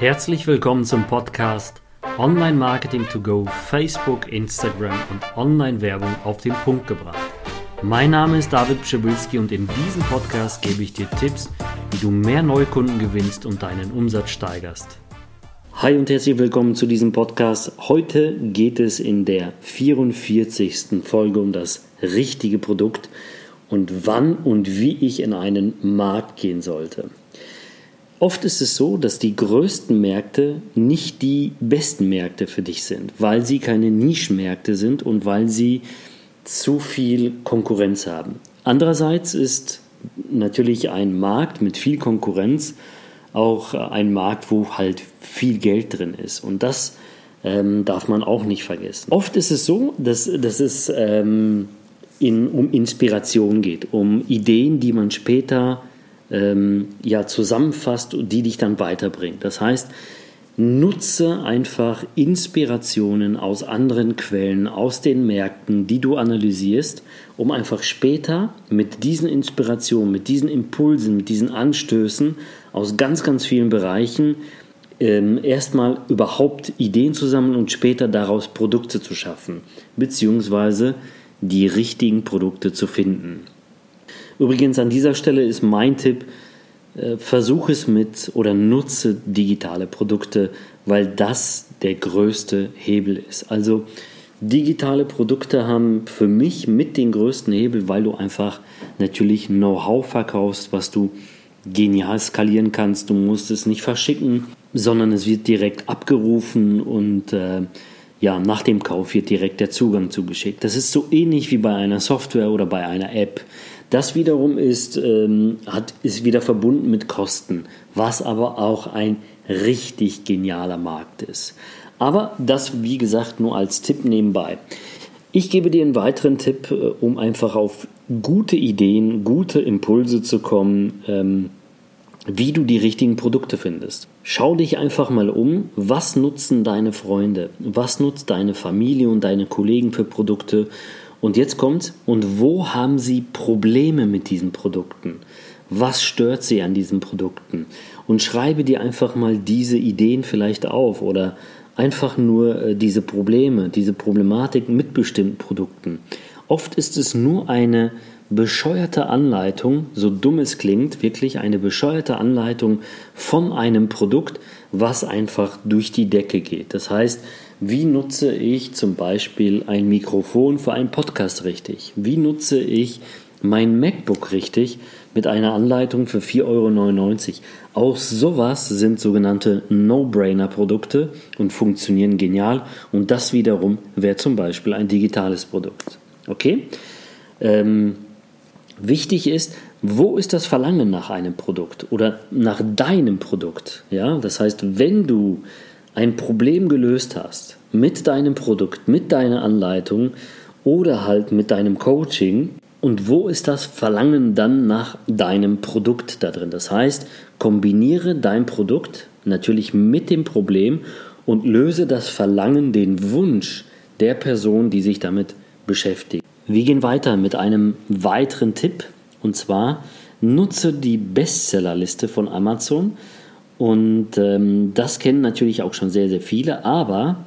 Herzlich willkommen zum Podcast Online Marketing to Go, Facebook, Instagram und Online-Werbung auf den Punkt gebracht. Mein Name ist David Pschibilski und in diesem Podcast gebe ich dir Tipps, wie du mehr Neukunden gewinnst und deinen Umsatz steigerst. Hi und herzlich willkommen zu diesem Podcast. Heute geht es in der 44. Folge um das richtige Produkt und wann und wie ich in einen Markt gehen sollte. Oft ist es so, dass die größten Märkte nicht die besten Märkte für dich sind, weil sie keine Nischenmärkte sind und weil sie zu viel Konkurrenz haben. Andererseits ist natürlich ein Markt mit viel Konkurrenz auch ein Markt, wo halt viel Geld drin ist. Und das ähm, darf man auch nicht vergessen. Oft ist es so, dass, dass es ähm, in, um Inspiration geht, um Ideen, die man später ähm, ja, zusammenfasst und die dich dann weiterbringt. Das heißt, nutze einfach Inspirationen aus anderen Quellen, aus den Märkten, die du analysierst, um einfach später mit diesen Inspirationen, mit diesen Impulsen, mit diesen Anstößen aus ganz, ganz vielen Bereichen ähm, erstmal überhaupt Ideen zu sammeln und später daraus Produkte zu schaffen, beziehungsweise die richtigen Produkte zu finden. Übrigens an dieser Stelle ist mein Tipp, äh, versuch es mit oder nutze digitale Produkte, weil das der größte Hebel ist. Also digitale Produkte haben für mich mit den größten Hebel, weil du einfach natürlich Know-how verkaufst, was du genial skalieren kannst. Du musst es nicht verschicken, sondern es wird direkt abgerufen und äh, ja, nach dem Kauf wird direkt der Zugang zugeschickt. Das ist so ähnlich wie bei einer Software oder bei einer App. Das wiederum ist, ähm, hat, ist wieder verbunden mit Kosten, was aber auch ein richtig genialer Markt ist. Aber das, wie gesagt, nur als Tipp nebenbei. Ich gebe dir einen weiteren Tipp, äh, um einfach auf gute Ideen, gute Impulse zu kommen, ähm, wie du die richtigen Produkte findest. Schau dich einfach mal um, was nutzen deine Freunde, was nutzt deine Familie und deine Kollegen für Produkte und jetzt kommt, und wo haben Sie Probleme mit diesen Produkten? Was stört Sie an diesen Produkten? Und schreibe dir einfach mal diese Ideen vielleicht auf oder einfach nur äh, diese Probleme, diese Problematik mit bestimmten Produkten. Oft ist es nur eine bescheuerte Anleitung, so dumm es klingt, wirklich eine bescheuerte Anleitung von einem Produkt, was einfach durch die Decke geht. Das heißt, wie nutze ich zum Beispiel ein Mikrofon für einen Podcast richtig? Wie nutze ich mein MacBook richtig mit einer Anleitung für 4,99 Euro? Auch sowas sind sogenannte No-Brainer-Produkte und funktionieren genial. Und das wiederum wäre zum Beispiel ein digitales Produkt. Okay? Ähm, wichtig ist, wo ist das Verlangen nach einem Produkt oder nach deinem Produkt? Ja, das heißt, wenn du ein Problem gelöst hast mit deinem Produkt, mit deiner Anleitung oder halt mit deinem Coaching, und wo ist das Verlangen dann nach deinem Produkt da drin? Das heißt, kombiniere dein Produkt natürlich mit dem Problem und löse das Verlangen, den Wunsch der Person, die sich damit beschäftigt. Wir gehen weiter mit einem weiteren Tipp und zwar nutze die Bestsellerliste von Amazon und ähm, das kennen natürlich auch schon sehr, sehr viele, aber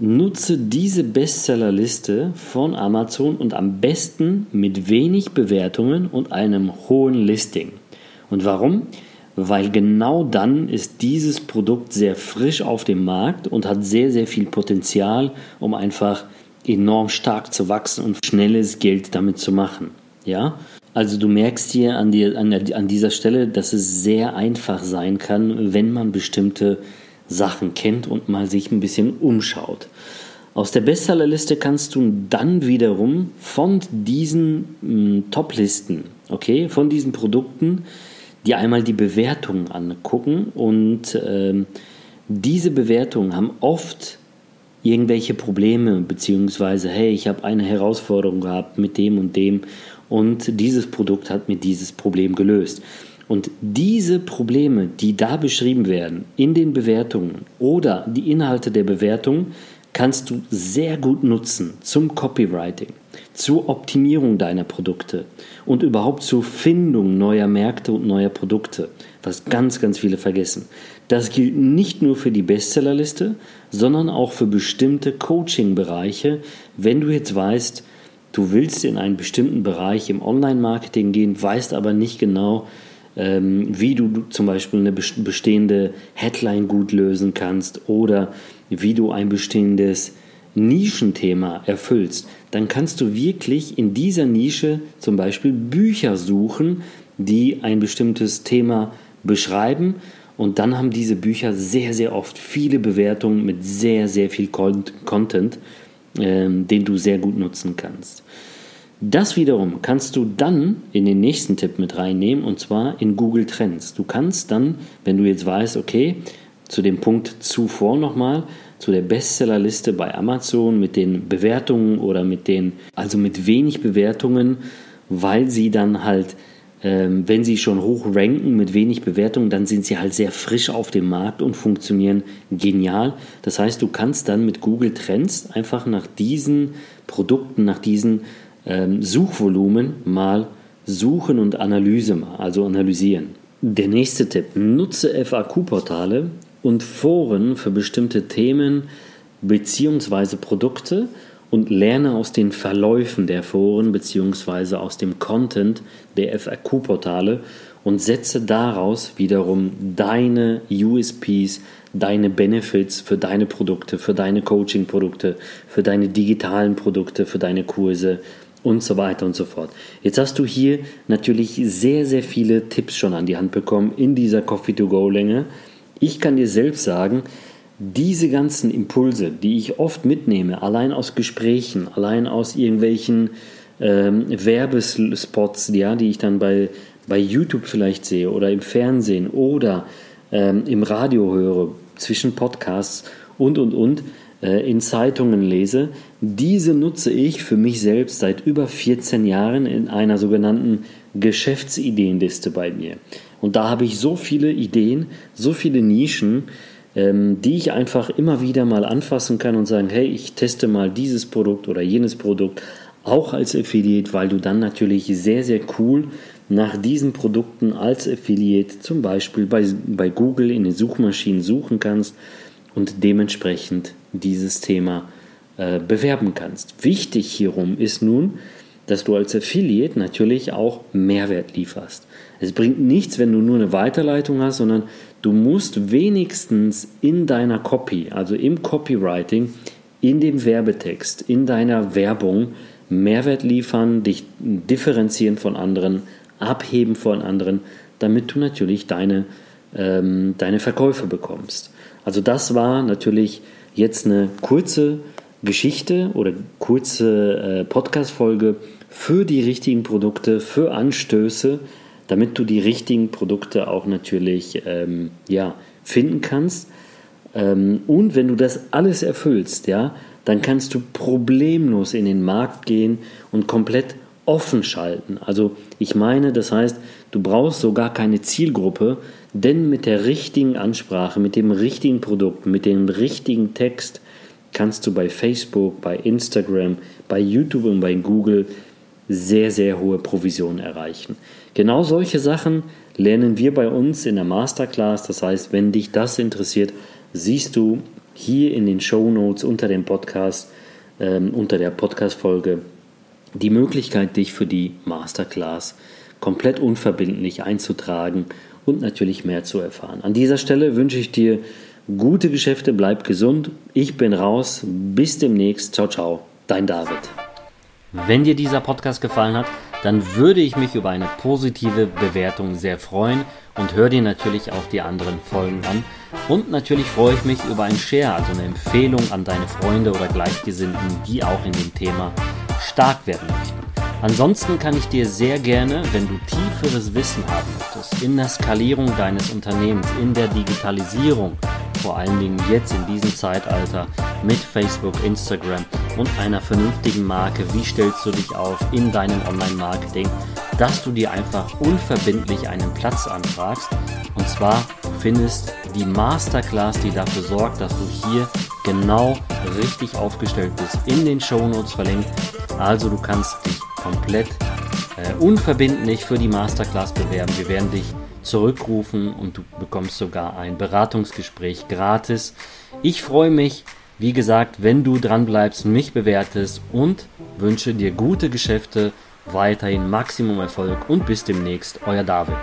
nutze diese Bestsellerliste von Amazon und am besten mit wenig Bewertungen und einem hohen Listing. Und warum? Weil genau dann ist dieses Produkt sehr frisch auf dem Markt und hat sehr, sehr viel Potenzial, um einfach enorm stark zu wachsen und schnelles Geld damit zu machen. Ja? Also du merkst hier an, die, an, an dieser Stelle, dass es sehr einfach sein kann, wenn man bestimmte Sachen kennt und mal sich ein bisschen umschaut. Aus der Bestsellerliste kannst du dann wiederum von diesen hm, Top-Listen, okay, von diesen Produkten, dir einmal die Bewertungen angucken und äh, diese Bewertungen haben oft irgendwelche Probleme, beziehungsweise, hey, ich habe eine Herausforderung gehabt mit dem und dem und dieses Produkt hat mir dieses Problem gelöst. Und diese Probleme, die da beschrieben werden in den Bewertungen oder die Inhalte der Bewertung, kannst du sehr gut nutzen zum Copywriting, zur Optimierung deiner Produkte und überhaupt zur Findung neuer Märkte und neuer Produkte, was ganz, ganz viele vergessen. Das gilt nicht nur für die Bestsellerliste, sondern auch für bestimmte Coaching-Bereiche. Wenn du jetzt weißt, du willst in einen bestimmten Bereich im Online-Marketing gehen, weißt aber nicht genau, ähm, wie du zum Beispiel eine bestehende Headline gut lösen kannst oder wie du ein bestehendes Nischenthema erfüllst, dann kannst du wirklich in dieser Nische zum Beispiel Bücher suchen, die ein bestimmtes Thema beschreiben. Und dann haben diese Bücher sehr, sehr oft viele Bewertungen mit sehr, sehr viel Content, ähm, den du sehr gut nutzen kannst. Das wiederum kannst du dann in den nächsten Tipp mit reinnehmen und zwar in Google Trends. Du kannst dann, wenn du jetzt weißt, okay, zu dem Punkt zuvor nochmal, zu der Bestsellerliste bei Amazon mit den Bewertungen oder mit den, also mit wenig Bewertungen, weil sie dann halt, wenn sie schon hoch ranken mit wenig Bewertungen, dann sind sie halt sehr frisch auf dem Markt und funktionieren genial. Das heißt, du kannst dann mit Google Trends einfach nach diesen Produkten, nach diesen ähm, Suchvolumen mal suchen und Analyse, also analysieren. Der nächste Tipp, nutze FAQ-Portale und Foren für bestimmte Themen bzw. Produkte und lerne aus den Verläufen der Foren bzw. aus dem Content der FAQ-Portale und setze daraus wiederum deine USPs, deine Benefits für deine Produkte, für deine Coaching-Produkte, für deine digitalen Produkte, für deine Kurse und so weiter und so fort. Jetzt hast du hier natürlich sehr, sehr viele Tipps schon an die Hand bekommen in dieser Coffee-to-Go-Länge. Ich kann dir selbst sagen, diese ganzen Impulse, die ich oft mitnehme, allein aus Gesprächen, allein aus irgendwelchen ähm, Werbespots, ja, die ich dann bei, bei YouTube vielleicht sehe oder im Fernsehen oder ähm, im Radio höre, zwischen Podcasts und, und, und, äh, in Zeitungen lese, diese nutze ich für mich selbst seit über 14 Jahren in einer sogenannten Geschäftsideenliste bei mir. Und da habe ich so viele Ideen, so viele Nischen, ähm, die ich einfach immer wieder mal anfassen kann und sagen, hey, ich teste mal dieses Produkt oder jenes Produkt, auch als Affiliate, weil du dann natürlich sehr, sehr cool nach diesen Produkten als Affiliate zum Beispiel bei, bei Google in den Suchmaschinen suchen kannst und dementsprechend dieses Thema äh, bewerben kannst. Wichtig hierum ist nun, dass du als Affiliate natürlich auch Mehrwert lieferst. Es bringt nichts, wenn du nur eine Weiterleitung hast, sondern du musst wenigstens in deiner Copy, also im Copywriting, in dem Werbetext, in deiner Werbung Mehrwert liefern, dich differenzieren von anderen, abheben von anderen, damit du natürlich deine, ähm, deine Verkäufe bekommst. Also das war natürlich jetzt eine kurze Geschichte oder kurze äh, Podcast-Folge für die richtigen Produkte, für Anstöße, damit du die richtigen Produkte auch natürlich ähm, ja, finden kannst. Ähm, und wenn du das alles erfüllst, ja, dann kannst du problemlos in den Markt gehen und komplett offen schalten. Also ich meine, das heißt, du brauchst sogar keine Zielgruppe, denn mit der richtigen Ansprache, mit dem richtigen Produkt, mit dem richtigen Text kannst du bei Facebook, bei Instagram, bei YouTube und bei Google sehr, sehr hohe Provisionen erreichen. Genau solche Sachen lernen wir bei uns in der Masterclass. Das heißt, wenn dich das interessiert, siehst du hier in den Show Notes unter dem Podcast, ähm, unter der Podcast-Folge, die Möglichkeit, dich für die Masterclass komplett unverbindlich einzutragen und natürlich mehr zu erfahren. An dieser Stelle wünsche ich dir gute Geschäfte, bleib gesund. Ich bin raus. Bis demnächst. Ciao, ciao. Dein David. Wenn dir dieser Podcast gefallen hat, dann würde ich mich über eine positive Bewertung sehr freuen und hör dir natürlich auch die anderen Folgen an. Und natürlich freue ich mich über ein Share, also eine Empfehlung an deine Freunde oder Gleichgesinnten, die auch in dem Thema stark werden möchten. Ansonsten kann ich dir sehr gerne, wenn du tieferes Wissen haben möchtest, in der Skalierung deines Unternehmens, in der Digitalisierung, vor allen Dingen jetzt in diesem Zeitalter mit Facebook, Instagram und einer vernünftigen Marke, wie stellst du dich auf in deinem Online-Marketing, dass du dir einfach unverbindlich einen Platz anfragst. Und zwar findest die Masterclass, die dafür sorgt, dass du hier genau richtig aufgestellt bist, in den Show Notes verlinkt. Also du kannst dich komplett äh, unverbindlich für die Masterclass bewerben. Wir werden dich zurückrufen und du bekommst sogar ein Beratungsgespräch gratis. Ich freue mich, wie gesagt, wenn du dran bleibst, mich bewertest und wünsche dir gute Geschäfte, weiterhin Maximum Erfolg und bis demnächst, euer David.